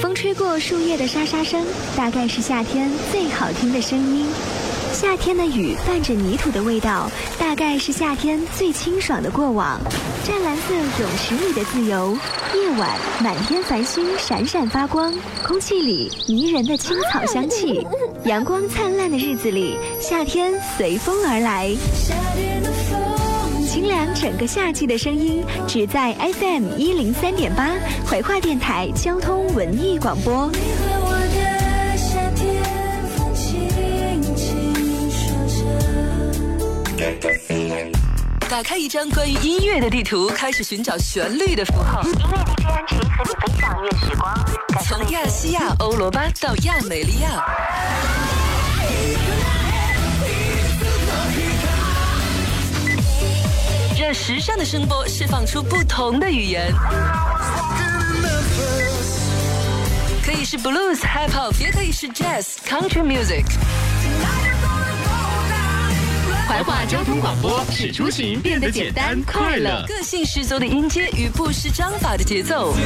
风吹过树叶的沙沙声，大概是夏天最好听的声音。夏天的雨伴着泥土的味道，大概是夏天最清爽的过往。湛蓝色泳池里的自由，夜晚满天繁星闪闪发光，空气里迷人的青草香气，阳光灿烂的日子里，夏天随风而来。清凉整个夏季的声音，只在 FM 一零三点八怀化电台交通文艺广播。打开一张关于音乐的地图，开始寻找旋律的符号。音乐 DJ 安琪和你分享音乐时光。从亚细亚欧罗巴到亚美利亚，让时尚的声波释放出不同的语言。可以是 blues、hip hop，也可以是 jazz、country music。怀化交通广播使出行变得简单快乐，个性十足的音阶与不失章法的节奏，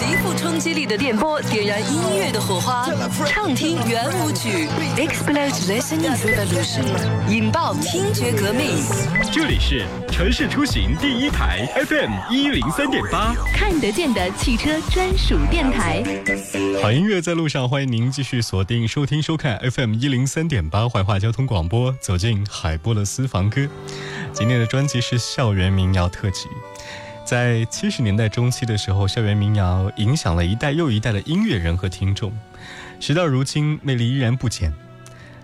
极富冲击力的电波点燃音乐的火花，畅听圆舞曲，Explode listening revolution，引爆听觉革命。这里是城市出行第一台 FM 一零三点八，看得见的汽车专属电台。好音乐在路上，欢迎您继续锁定收听收看 FM 一零三点八怀化交通广播，走进海波的私房歌。今天的专辑是校园民谣特辑。在七十年代中期的时候，校园民谣影响了一代又一代的音乐人和听众，时到如今魅力依然不减。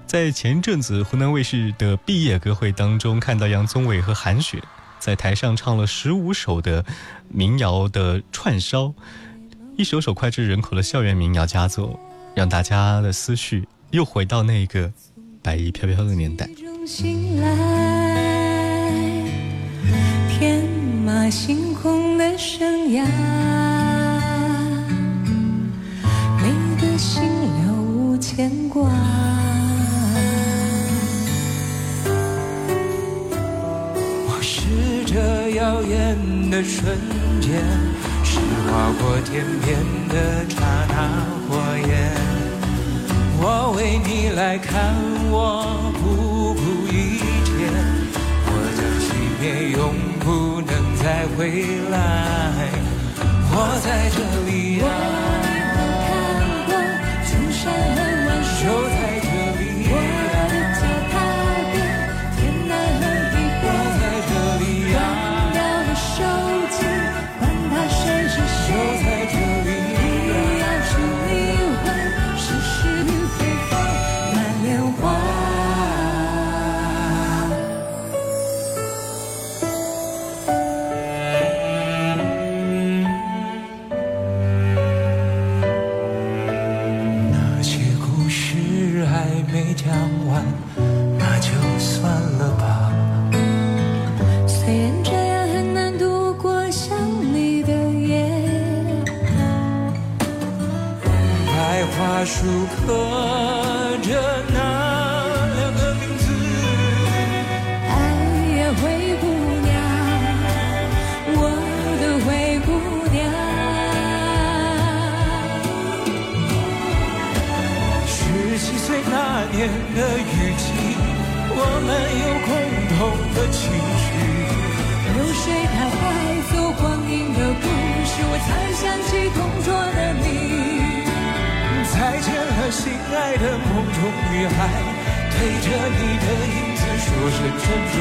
在前阵子湖南卫视的毕业歌会当中，看到杨宗纬和韩雪在台上唱了十五首的民谣的串烧，一首首脍炙人口的校园民谣佳作，让大家的思绪又回到那个白衣飘飘的年代。醒来，马行空的生涯，你的心了无牵挂。我是这耀眼的瞬间，是划过天边的刹那火焰。我为你来看，我不顾一切，我将熄灭，永再回来。我在这里啊，白桦树刻着那两个名字，哎呀，灰姑娘，我的灰姑娘。十七岁那年的雨季，我们有共同的情绪。流水它带走光阴的故事，我才想起同桌的你。再见了，心爱的梦中女孩，对着你的影子说声珍重。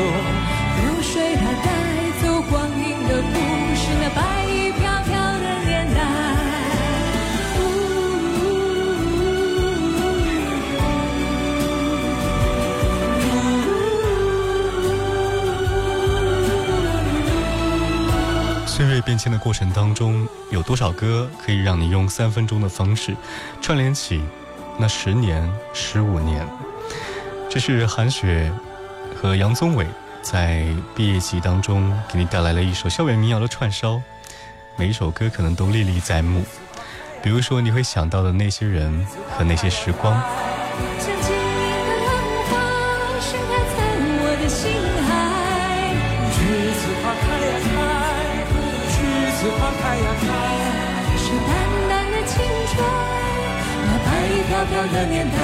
流水它带走光阴的故事，那白衣飘飘变迁的过程当中，有多少歌可以让你用三分钟的方式串联起那十年、十五年？这是韩雪和杨宗纬在毕业季当中给你带来了一首校园民谣的串烧，每一首歌可能都历历在目。比如说，你会想到的那些人和那些时光。飘的年代，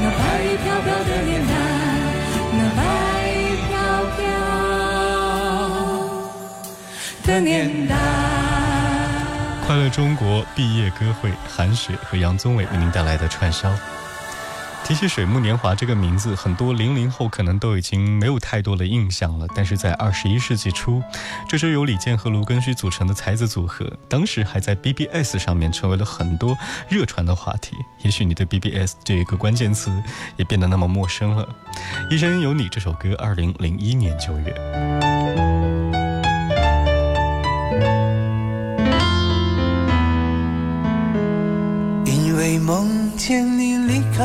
那白衣飘飘的年代，那白衣飘飘的年代。快乐中国毕业歌会，韩雪和杨宗纬为您带来的串烧。提起水木年华这个名字，很多零零后可能都已经没有太多的印象了。但是在二十一世纪初，这支由李健和卢庚戌组成的才子组合，当时还在 BBS 上面成为了很多热传的话题。也许你对 BBS 这一个关键词也变得那么陌生了。《一生有你》这首歌，二零零一年九月。因为梦见你离开，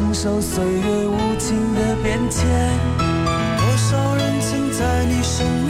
承受岁月无情的变迁？多少人曾在你生命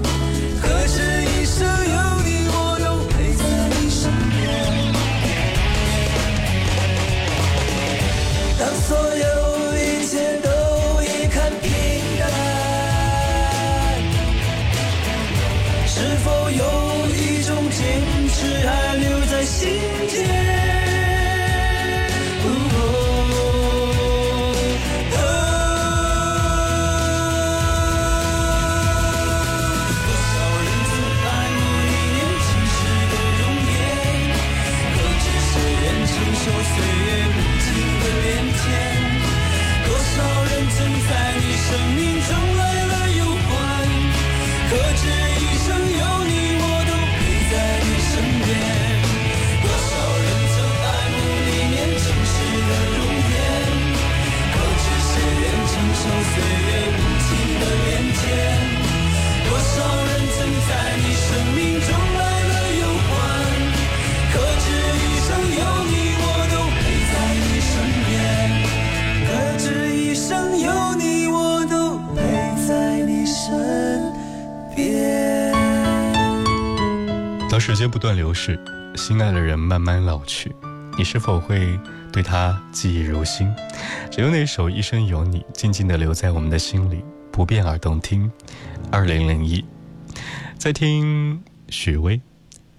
所有时间不断流逝，心爱的人慢慢老去，你是否会对他记忆如新？只有那首《一生有你》静静地留在我们的心里，不变而动听。二零零一，在听许巍，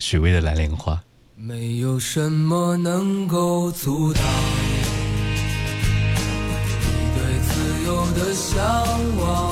许巍的《蓝莲花》。没有什么能够阻挡你对自由的向往，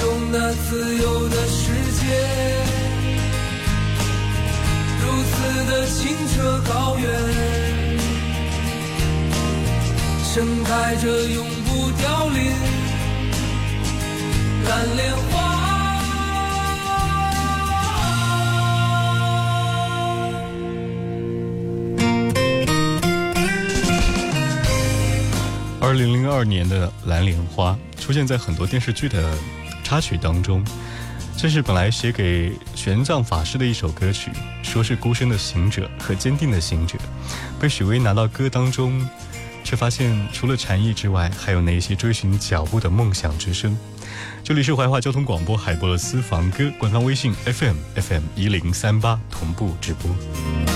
中那自由的世界，如此的清澈高远。盛开着永不凋零蓝莲花。二零零二年的《蓝莲花》出现在很多电视剧的插曲当中，这是本来写给玄奘法师的一首歌曲，说是孤身的行者和坚定的行者，被许巍拿到歌当中。却发现，除了禅意之外，还有那些追寻脚步的梦想之声。这里是怀化交通广播海波的私房歌官方微信 FM FM 一零三八同步直播。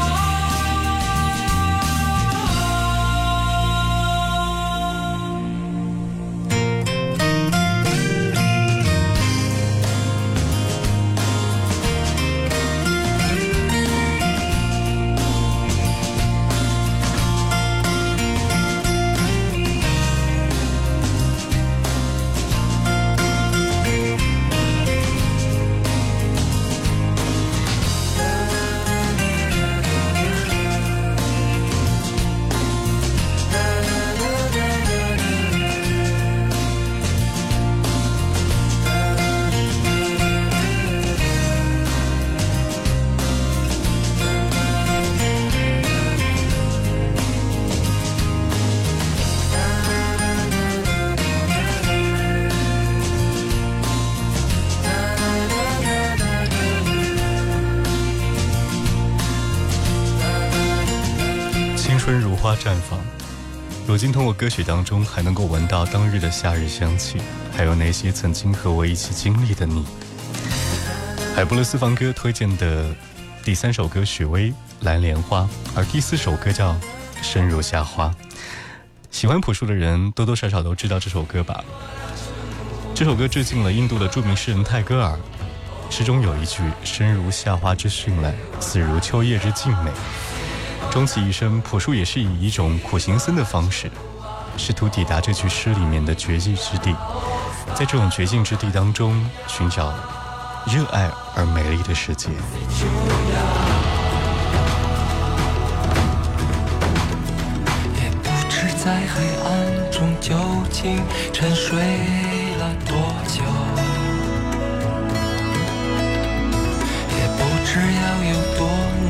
如今通过歌曲当中还能够闻到当日的夏日香气，还有那些曾经和我一起经历的你。海波勒私房歌推荐的第三首歌许巍《蓝莲花》，而第四首歌叫《生如夏花》。喜欢朴树的人多多少少都知道这首歌吧？这首歌致敬了印度的著名诗人泰戈尔，诗中有一句“生如夏花之绚烂，死如秋叶之静美”。终其一生，朴树也是以一种苦行僧的方式，试图抵达这句诗里面的绝境之地，在这种绝境之地当中，寻找热爱而美丽的世界。也不知在黑暗中究竟沉睡了多久，也不知要有多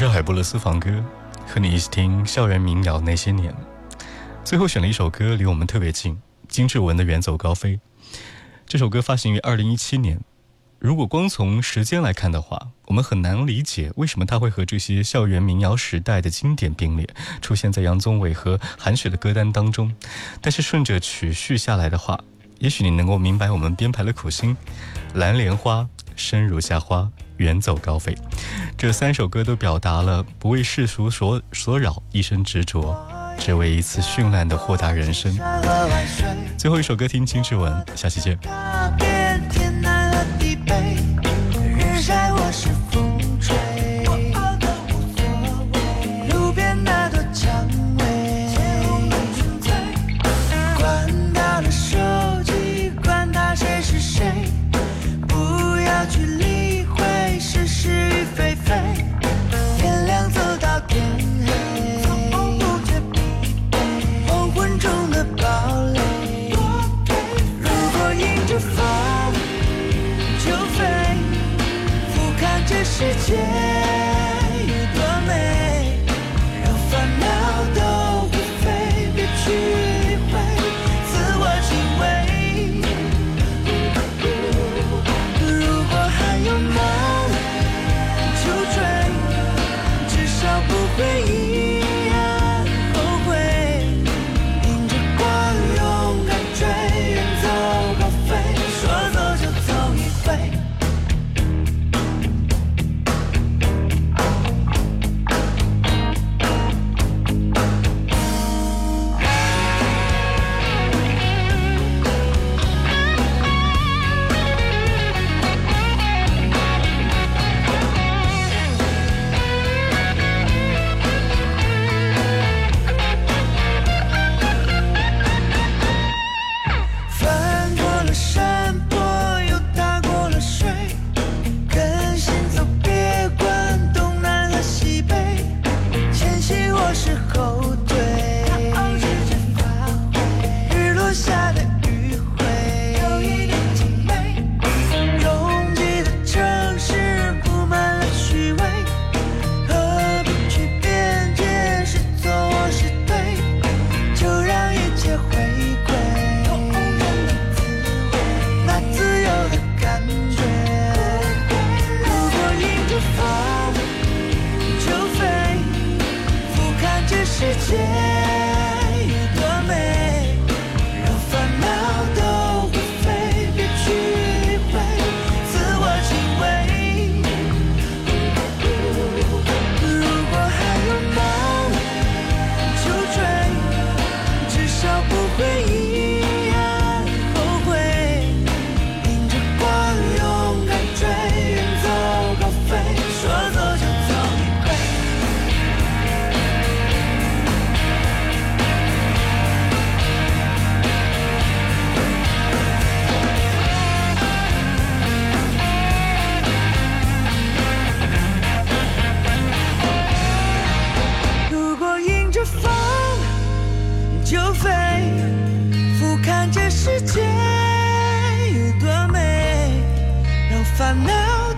是海波勒私房歌，和你一起听校园民谣那些年。最后选了一首歌，离我们特别近，金志文的《远走高飞》。这首歌发行于二零一七年。如果光从时间来看的话，我们很难理解为什么它会和这些校园民谣时代的经典并列，出现在杨宗纬和韩雪的歌单当中。但是顺着曲序下来的话，也许你能够明白我们编排的苦心。蓝莲花、生如夏花、远走高飞，这三首歌都表达了不为世俗所所扰，一生执着，只为一次绚烂的豁达人生。最后一首歌听金志文，下期见。就飞俯瞰这世界有多美让烦恼